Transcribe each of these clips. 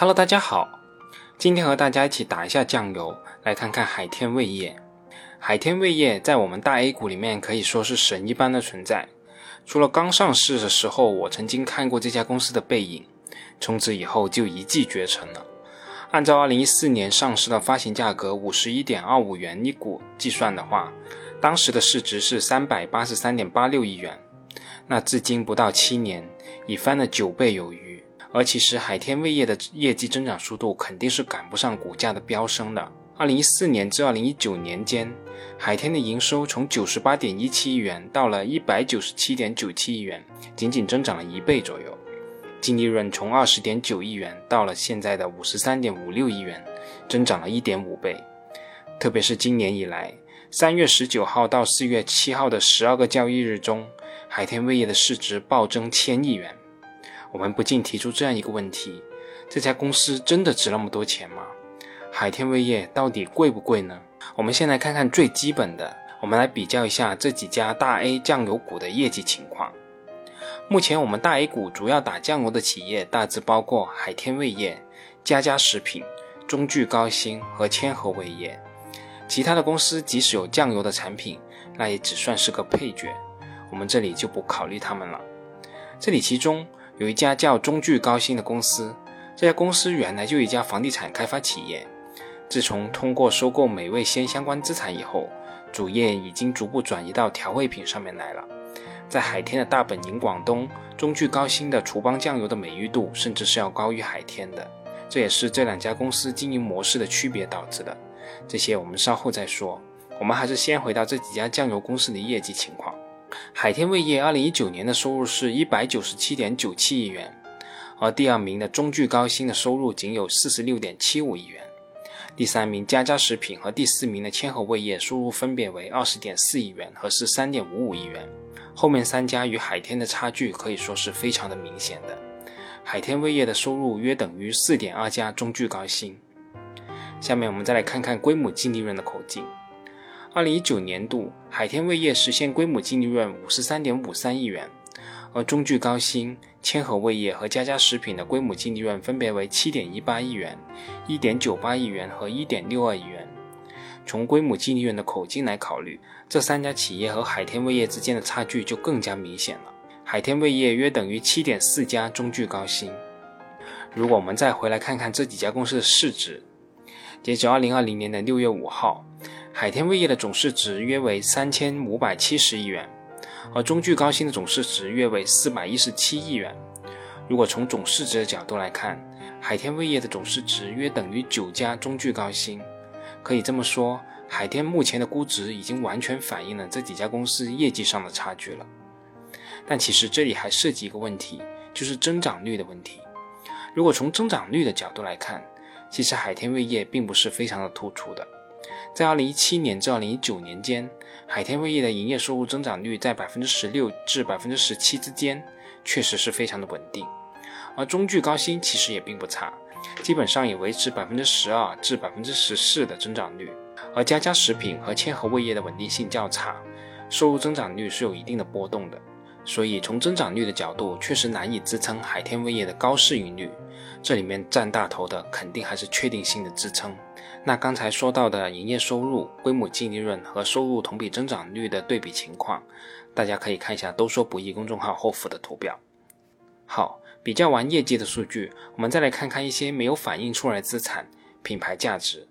Hello，大家好，今天和大家一起打一下酱油，来看看海天味业。海天味业在我们大 A 股里面可以说是神一般的存在。除了刚上市的时候，我曾经看过这家公司的背影，从此以后就一骑绝尘了。按照2014年上市的发行价格五十一点二五元一股计算的话，当时的市值是三百八十三点八六亿元。那至今不到七年，已翻了九倍有余。而其实海天味业的业绩增长速度肯定是赶不上股价的飙升的。二零一四年至二零一九年间，海天的营收从九十八点一七亿元到了一百九十七点九七亿元，仅仅增长了一倍左右；净利润从二十点九亿元到了现在的五十三点五六亿元，增长了一点五倍。特别是今年以来，三月十九号到四月七号的十二个交易日中，海天味业的市值暴增千亿元。我们不禁提出这样一个问题：这家公司真的值那么多钱吗？海天味业到底贵不贵呢？我们先来看看最基本的，我们来比较一下这几家大 A 酱油股的业绩情况。目前我们大 A 股主要打酱油的企业大致包括海天味业、佳佳食品、中聚高新和千和味业。其他的公司即使有酱油的产品，那也只算是个配角，我们这里就不考虑他们了。这里其中。有一家叫中聚高新的公司，这家公司原来就一家房地产开发企业，自从通过收购美味鲜相关资产以后，主业已经逐步转移到调味品上面来了。在海天的大本营广东，中聚高新的厨邦酱油的美誉度甚至是要高于海天的，这也是这两家公司经营模式的区别导致的。这些我们稍后再说，我们还是先回到这几家酱油公司的业绩情况。海天味业二零一九年的收入是一百九十七点九七亿元，而第二名的中聚高新的收入仅有四十六点七五亿元，第三名佳佳食品和第四名的千和味业收入分别为二十点四亿元和十三点五五亿元，后面三家与海天的差距可以说是非常的明显的，海天味业的收入约等于四点二家中聚高新。下面我们再来看看规模净利润的口径。二零一九年度，海天味业实现规模净利润五十三点五三亿元，而中聚高新、千和味业和佳佳食品的规模净利润分别为七点一八亿元、一点九八亿元和一点六二亿元。从规模净利润的口径来考虑，这三家企业和海天味业之间的差距就更加明显了。海天味业约等于七点四家中聚高新。如果我们再回来看看这几家公司的市值，截止二零二零年的六月五号。海天味业的总市值约为三千五百七十亿元，而中聚高新的总市值约为四百一十七亿元。如果从总市值的角度来看，海天味业的总市值约等于九家中聚高新。可以这么说，海天目前的估值已经完全反映了这几家公司业绩上的差距了。但其实这里还涉及一个问题，就是增长率的问题。如果从增长率的角度来看，其实海天味业并不是非常的突出的。在二零一七年至二零一九年间，海天味业的营业收入增长率在百分之十六至百分之十七之间，确实是非常的稳定。而中聚高新其实也并不差，基本上也维持百分之十二至百分之十四的增长率。而佳佳食品和千和味业的稳定性较差，收入增长率是有一定的波动的。所以从增长率的角度，确实难以支撑海天味业的高市盈率。这里面占大头的，肯定还是确定性的支撑。那刚才说到的营业收入、规模净利润和收入同比增长率的对比情况，大家可以看一下“都说不易”公众号后附的图表。好，比较完业绩的数据，我们再来看看一些没有反映出来资产品牌价值，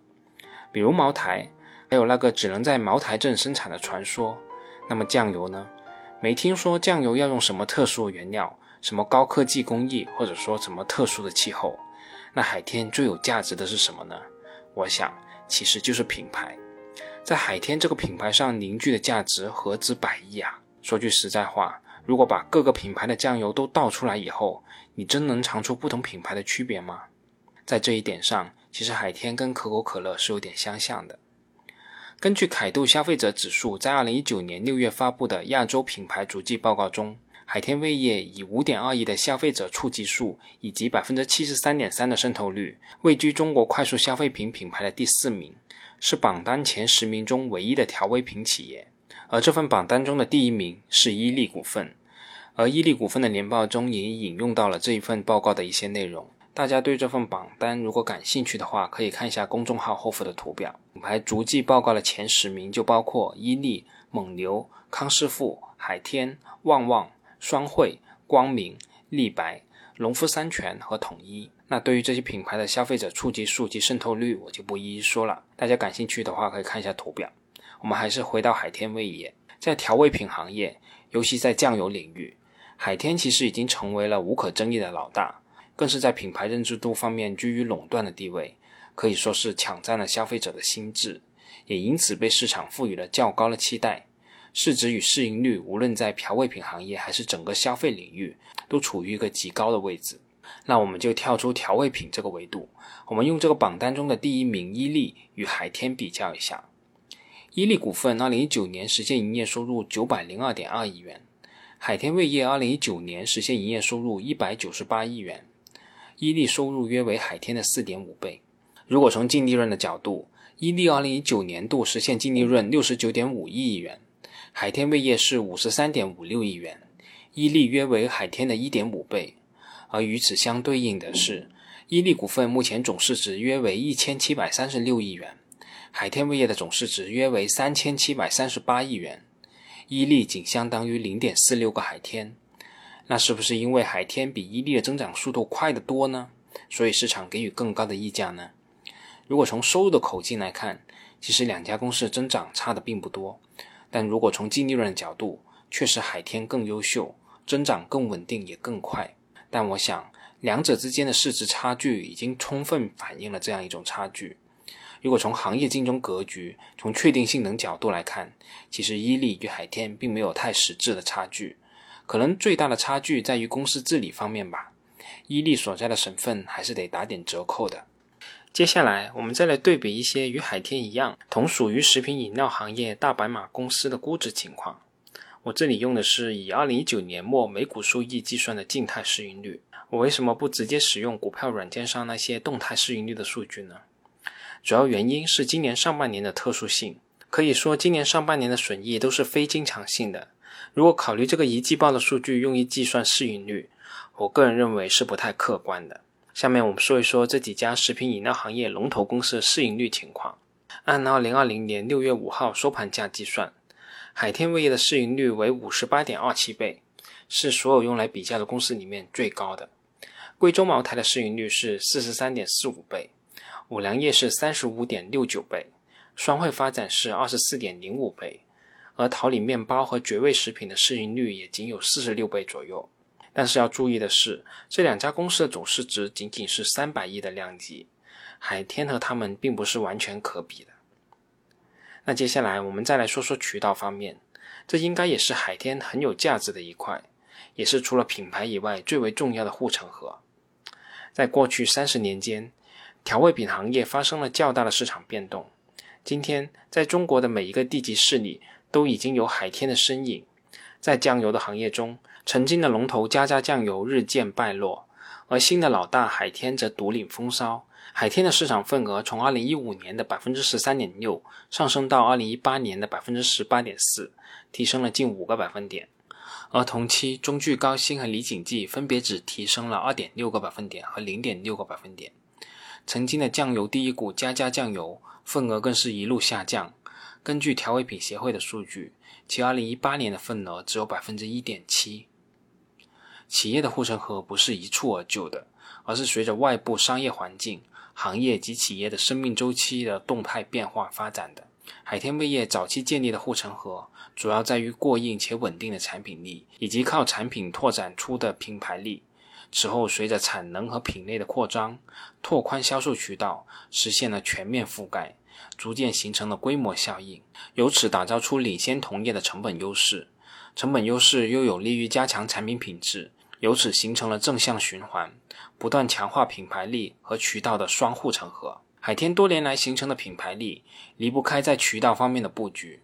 比如茅台，还有那个只能在茅台镇生产的传说。那么酱油呢？没听说酱油要用什么特殊原料，什么高科技工艺，或者说什么特殊的气候。那海天最有价值的是什么呢？我想，其实就是品牌。在海天这个品牌上凝聚的价值何止百亿啊！说句实在话，如果把各个品牌的酱油都倒出来以后，你真能尝出不同品牌的区别吗？在这一点上，其实海天跟可口可乐是有点相像的。根据凯度消费者指数在二零一九年六月发布的亚洲品牌足迹报告中，海天味业以五点二亿的消费者触及数以及百分之七十三点三的渗透率，位居中国快速消费品品牌的第四名，是榜单前十名中唯一的调味品企业。而这份榜单中的第一名是伊利股份，而伊利股份的年报中也引用到了这一份报告的一些内容。大家对这份榜单如果感兴趣的话，可以看一下公众号后附的图表。品牌逐季报告的前十名就包括伊利、蒙牛、康师傅、海天、旺旺、双汇、光明、立白、农夫山泉和统一。那对于这些品牌的消费者触及数及渗透率，我就不一一说了。大家感兴趣的话，可以看一下图表。我们还是回到海天味业，在调味品行业，尤其在酱油领域，海天其实已经成为了无可争议的老大。更是在品牌认知度方面居于垄断的地位，可以说是抢占了消费者的心智，也因此被市场赋予了较高的期待。市值与市盈率，无论在调味品行业还是整个消费领域，都处于一个极高的位置。那我们就跳出调味品这个维度，我们用这个榜单中的第一名伊利与海天比较一下。伊利股份二零一九年实现营业收入九百零二点二亿元，海天味业二零一九年实现营业收入一百九十八亿元。伊利收入约为海天的四点五倍。如果从净利润的角度，伊利二零一九年度实现净利润六十九点五亿元，海天味业是五十三点五六亿元，伊利约为海天的一点五倍。而与此相对应的是，伊利股份目前总市值约为一千七百三十六亿元，海天味业的总市值约为三千七百三十八亿元，伊利仅相当于零点四六个海天。那是不是因为海天比伊利的增长速度快得多呢？所以市场给予更高的溢价呢？如果从收入的口径来看，其实两家公司的增长差的并不多。但如果从净利润的角度，确实海天更优秀，增长更稳定也更快。但我想，两者之间的市值差距已经充分反映了这样一种差距。如果从行业竞争格局、从确定性等角度来看，其实伊利与海天并没有太实质的差距。可能最大的差距在于公司治理方面吧，伊利所在的省份还是得打点折扣的。接下来，我们再来对比一些与海天一样同属于食品饮料行业大白马公司的估值情况。我这里用的是以二零一九年末每股收益计算的静态市盈率。我为什么不直接使用股票软件上那些动态市盈率的数据呢？主要原因是今年上半年的特殊性，可以说今年上半年的损益都是非经常性的。如果考虑这个一季报的数据用于计算市盈率，我个人认为是不太客观的。下面我们说一说这几家食品饮料行业龙头公司的市盈率情况。按2020年6月5号收盘价计算，海天味业的市盈率为58.27倍，是所有用来比较的公司里面最高的。贵州茅台的市盈率是43.45倍，五粮液是35.69倍，双汇发展是24.05倍。而桃李面包和绝味食品的市盈率也仅有四十六倍左右。但是要注意的是，这两家公司的总市值仅仅是三百亿的量级，海天和他们并不是完全可比的。那接下来我们再来说说渠道方面，这应该也是海天很有价值的一块，也是除了品牌以外最为重要的护城河。在过去三十年间，调味品行业发生了较大的市场变动。今天，在中国的每一个地级市里，都已经有海天的身影，在酱油的行业中，曾经的龙头家家酱油日渐败落，而新的老大海天则独领风骚。海天的市场份额从2015年的百分之十三点六上升到2018年的百分之十八点四，提升了近五个百分点。而同期，中聚高新和李锦记分别只提升了二点六个百分点和零点六个百分点。曾经的酱油第一股家家酱油份额更是一路下降。根据调味品协会的数据，其2018年的份额只有百分之一点七。企业的护城河不是一蹴而就的，而是随着外部商业环境、行业及企业的生命周期的动态变化发展的。海天味业早期建立的护城河，主要在于过硬且稳定的产品力，以及靠产品拓展出的品牌力。此后，随着产能和品类的扩张，拓宽销售渠道，实现了全面覆盖。逐渐形成了规模效应，由此打造出领先同业的成本优势，成本优势又有利于加强产品品质，由此形成了正向循环，不断强化品牌力和渠道的双护城河。海天多年来形成的品牌力，离不开在渠道方面的布局。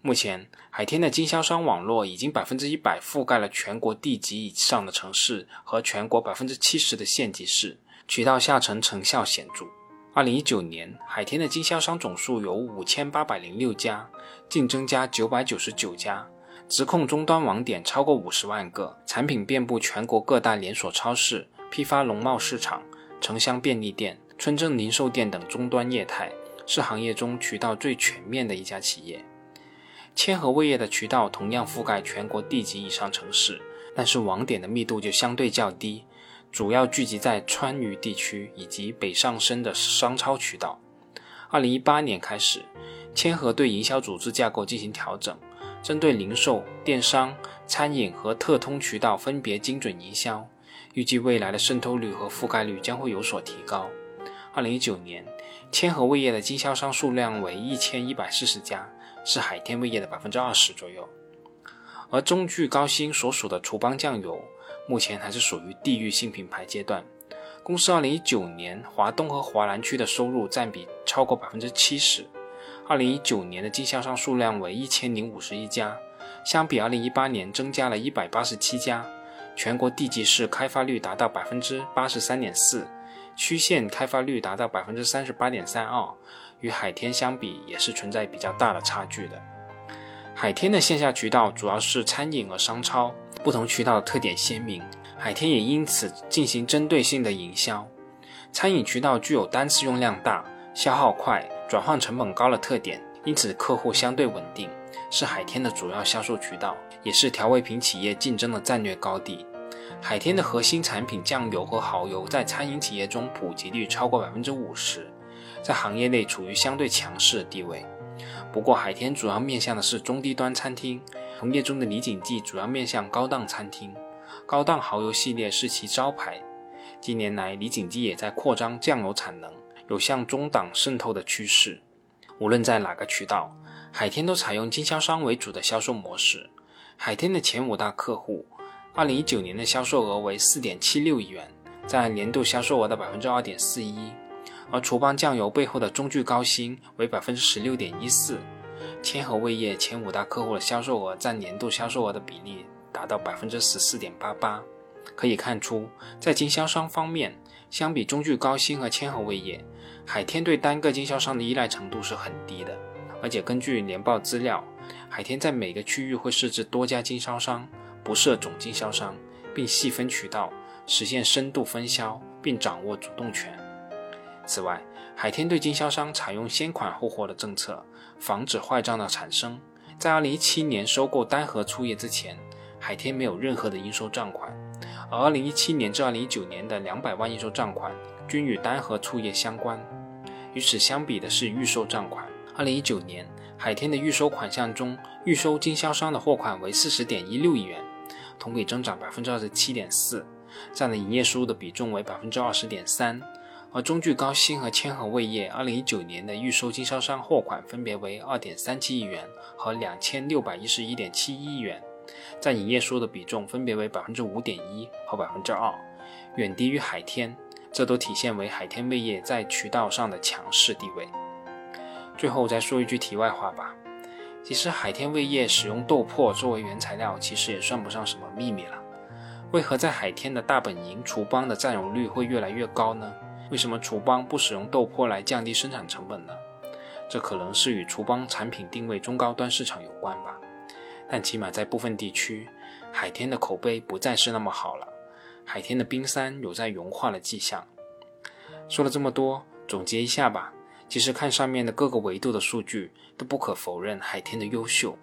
目前，海天的经销商网络已经百分之一百覆盖了全国地级以上的城市和全国百分之七十的县级市，渠道下沉成效显著。二零一九年，海天的经销商总数有五千八百零六家，竞争加九百九十九家，直控终端网点超过五十万个，产品遍布全国各大连锁超市、批发农贸市场、城乡便利店、村镇零售店等终端业态，是行业中渠道最全面的一家企业。千和味业的渠道同样覆盖全国地级以上城市，但是网点的密度就相对较低，主要聚集在川渝地区以及北上深的商超渠道。二零一八年开始，千和对营销组织架构进行调整，针对零售、电商、餐饮和特通渠道分别精准营销，预计未来的渗透率和覆盖率将会有所提高。二零一九年，千和味业的经销商数量为一千一百四十家。是海天味业的百分之二十左右，而中聚高新所属的厨邦酱油，目前还是属于地域性品牌阶段。公司二零一九年华东和华南区的收入占比超过百分之七十。二零一九年的经销商数量为一千零五十一家，相比二零一八年增加了一百八十七家。全国地级市开发率达到百分之八十三点四，区县开发率达到百分之三十八点三二。与海天相比，也是存在比较大的差距的。海天的线下渠道主要是餐饮和商超，不同渠道特点鲜明，海天也因此进行针对性的营销。餐饮渠道具有单次用量大、消耗快、转换成本高的特点，因此客户相对稳定，是海天的主要销售渠道，也是调味品企业竞争的战略高地。海天的核心产品酱油和蚝油在餐饮企业中普及率超过百分之五十。在行业内处于相对强势的地位。不过，海天主要面向的是中低端餐厅，同业中的李锦记主要面向高档餐厅，高档蚝油系列是其招牌。近年来，李锦记也在扩张酱油产能，有向中档渗透的趋势。无论在哪个渠道，海天都采用经销商为主的销售模式。海天的前五大客户，二零一九年的销售额为四点七六亿元，占年度销售额的百分之二点四一。而厨邦酱油背后的中聚高新为百分之十六点一四，千和味业前五大客户的销售额占年度销售额的比例达到百分之十四点八八。可以看出，在经销商方面，相比中聚高新和千和味业，海天对单个经销商的依赖程度是很低的。而且根据年报资料，海天在每个区域会设置多家经销商，不设总经销商，并细分渠道，实现深度分销，并掌握主动权。此外，海天对经销商采用先款后货的政策，防止坏账的产生。在2017年收购丹核醋业之前，海天没有任何的应收账款，而2017年至2019年的200万应收账款均与丹核醋业相关。与此相比的是预收账款，2019年海天的预收款项中，预收经销商的货款为40.16亿元，同比增长27.4%，占了营业收入的比重为20.3%。而中聚高新和千和味业二零一九年的预收经销商货款分别为二点三七亿元和两千六百一十一点七亿元，占营业收入的比重分别为百分之五点一和百分之二，远低于海天，这都体现为海天味业在渠道上的强势地位。最后再说一句题外话吧，其实海天味业使用豆粕作为原材料，其实也算不上什么秘密了。为何在海天的大本营厨邦的占有率会越来越高呢？为什么厨邦不使用豆粕来降低生产成本呢？这可能是与厨邦产品定位中高端市场有关吧。但起码在部分地区，海天的口碑不再是那么好了。海天的冰山有在融化的迹象。说了这么多，总结一下吧。其实看上面的各个维度的数据，都不可否认海天的优秀。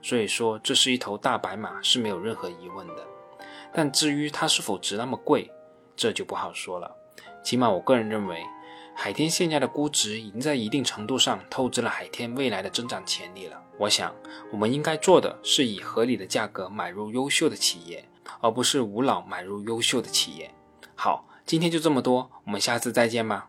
所以说，这是一头大白马是没有任何疑问的。但至于它是否值那么贵，这就不好说了。起码我个人认为，海天现在的估值已经在一定程度上透支了海天未来的增长潜力了。我想，我们应该做的是以合理的价格买入优秀的企业，而不是无脑买入优秀的企业。好，今天就这么多，我们下次再见吧。